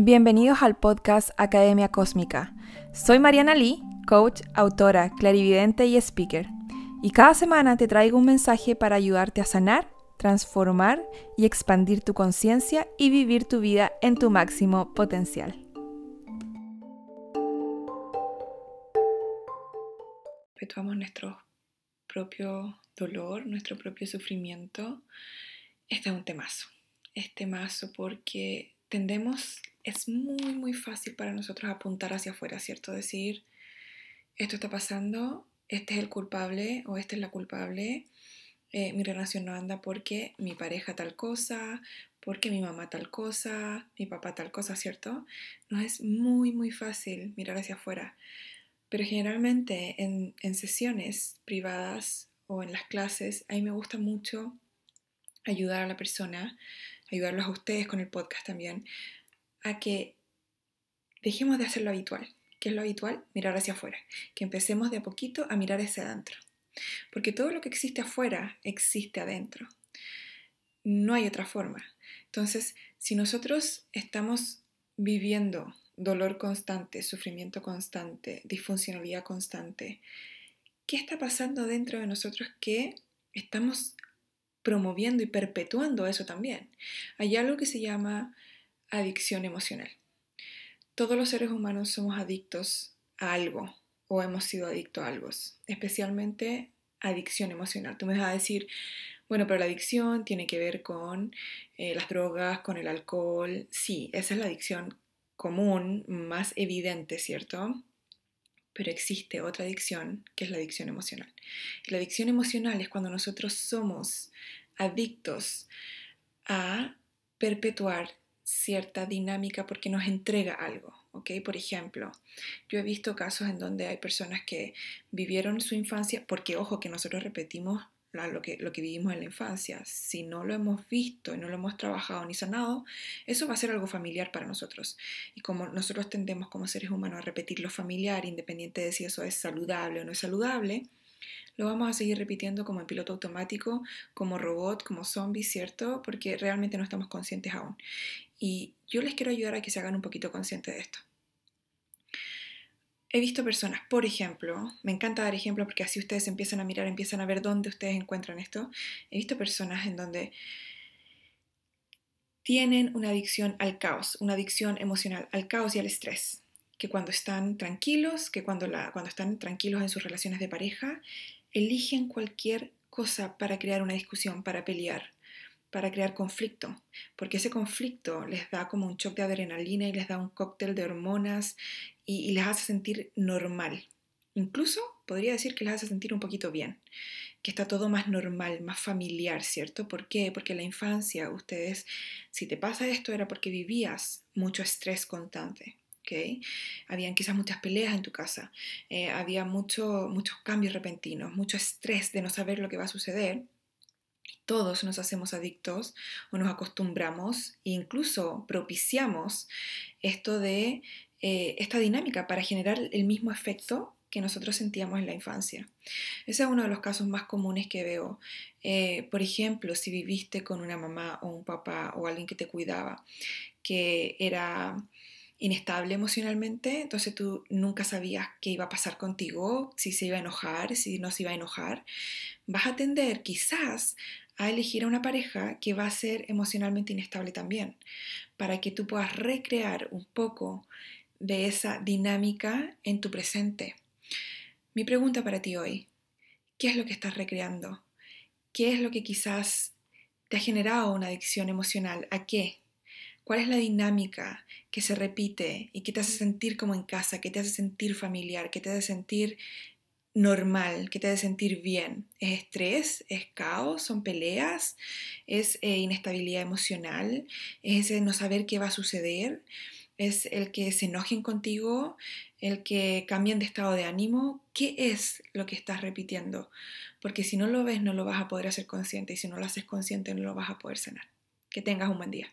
Bienvenidos al podcast Academia Cósmica. Soy Mariana Lee, coach, autora, clarividente y speaker. Y cada semana te traigo un mensaje para ayudarte a sanar, transformar y expandir tu conciencia y vivir tu vida en tu máximo potencial. Perpetuamos nuestro propio dolor, nuestro propio sufrimiento. Este es un temazo. Es temazo porque tendemos es muy, muy fácil para nosotros apuntar hacia afuera, ¿cierto? Decir, esto está pasando, este es el culpable o esta es la culpable, eh, mi relación no anda porque mi pareja tal cosa, porque mi mamá tal cosa, mi papá tal cosa, ¿cierto? No es muy, muy fácil mirar hacia afuera. Pero generalmente en, en sesiones privadas o en las clases, a mí me gusta mucho ayudar a la persona, ayudarlos a ustedes con el podcast también, a que dejemos de hacer lo habitual. ¿Qué es lo habitual? Mirar hacia afuera. Que empecemos de a poquito a mirar hacia adentro. Porque todo lo que existe afuera existe adentro. No hay otra forma. Entonces, si nosotros estamos viviendo dolor constante, sufrimiento constante, disfuncionalidad constante, ¿qué está pasando dentro de nosotros que estamos promoviendo y perpetuando eso también? Hay algo que se llama adicción emocional. Todos los seres humanos somos adictos a algo o hemos sido adictos a algo, especialmente adicción emocional. Tú me vas a decir, bueno, pero la adicción tiene que ver con eh, las drogas, con el alcohol. Sí, esa es la adicción común, más evidente, ¿cierto? Pero existe otra adicción, que es la adicción emocional. la adicción emocional es cuando nosotros somos adictos a perpetuar cierta dinámica porque nos entrega algo. ¿ok? Por ejemplo, yo he visto casos en donde hay personas que vivieron su infancia, porque ojo que nosotros repetimos lo que, lo que vivimos en la infancia. Si no lo hemos visto y no lo hemos trabajado ni sanado, eso va a ser algo familiar para nosotros. Y como nosotros tendemos como seres humanos a repetir lo familiar, independiente de si eso es saludable o no es saludable, lo vamos a seguir repitiendo como en piloto automático, como robot, como zombie, ¿cierto? Porque realmente no estamos conscientes aún. Y yo les quiero ayudar a que se hagan un poquito conscientes de esto. He visto personas, por ejemplo, me encanta dar ejemplos porque así ustedes empiezan a mirar, empiezan a ver dónde ustedes encuentran esto. He visto personas en donde tienen una adicción al caos, una adicción emocional al caos y al estrés, que cuando están tranquilos, que cuando, cuando están tranquilos en sus relaciones de pareja, eligen cualquier cosa para crear una discusión, para pelear, para crear conflicto, porque ese conflicto les da como un shock de adrenalina y les da un cóctel de hormonas y, les hace sentir normal. Incluso podría decir que les hace sentir un poquito bien, que está todo más normal, más familiar, ¿cierto? ¿Por qué? Porque en la infancia ustedes, si te pasa esto era porque vivías mucho estrés constante. ¿Okay? Habían quizás muchas peleas en tu casa, eh, había mucho, muchos cambios repentinos, mucho estrés de no saber lo que va a suceder todos nos hacemos adictos o nos acostumbramos e incluso propiciamos esto de eh, esta dinámica para generar el mismo efecto que nosotros sentíamos en la infancia. Ese es uno de los casos más comunes que veo. Eh, por ejemplo, si viviste con una mamá o un papá o alguien que te cuidaba, que era inestable emocionalmente, entonces tú nunca sabías qué iba a pasar contigo, si se iba a enojar, si no se iba a enojar, vas a tender quizás a elegir a una pareja que va a ser emocionalmente inestable también, para que tú puedas recrear un poco de esa dinámica en tu presente. Mi pregunta para ti hoy, ¿qué es lo que estás recreando? ¿Qué es lo que quizás te ha generado una adicción emocional? ¿A qué? ¿Cuál es la dinámica que se repite y que te hace sentir como en casa, que te hace sentir familiar, que te hace sentir normal, que te hace sentir bien. ¿Es estrés? ¿Es caos? ¿Son peleas? ¿Es eh, inestabilidad emocional? ¿Es no saber qué va a suceder? ¿Es el que se enojen contigo? ¿El que cambien de estado de ánimo? ¿Qué es lo que estás repitiendo? Porque si no lo ves no lo vas a poder hacer consciente y si no lo haces consciente no lo vas a poder sanar. Que tengas un buen día.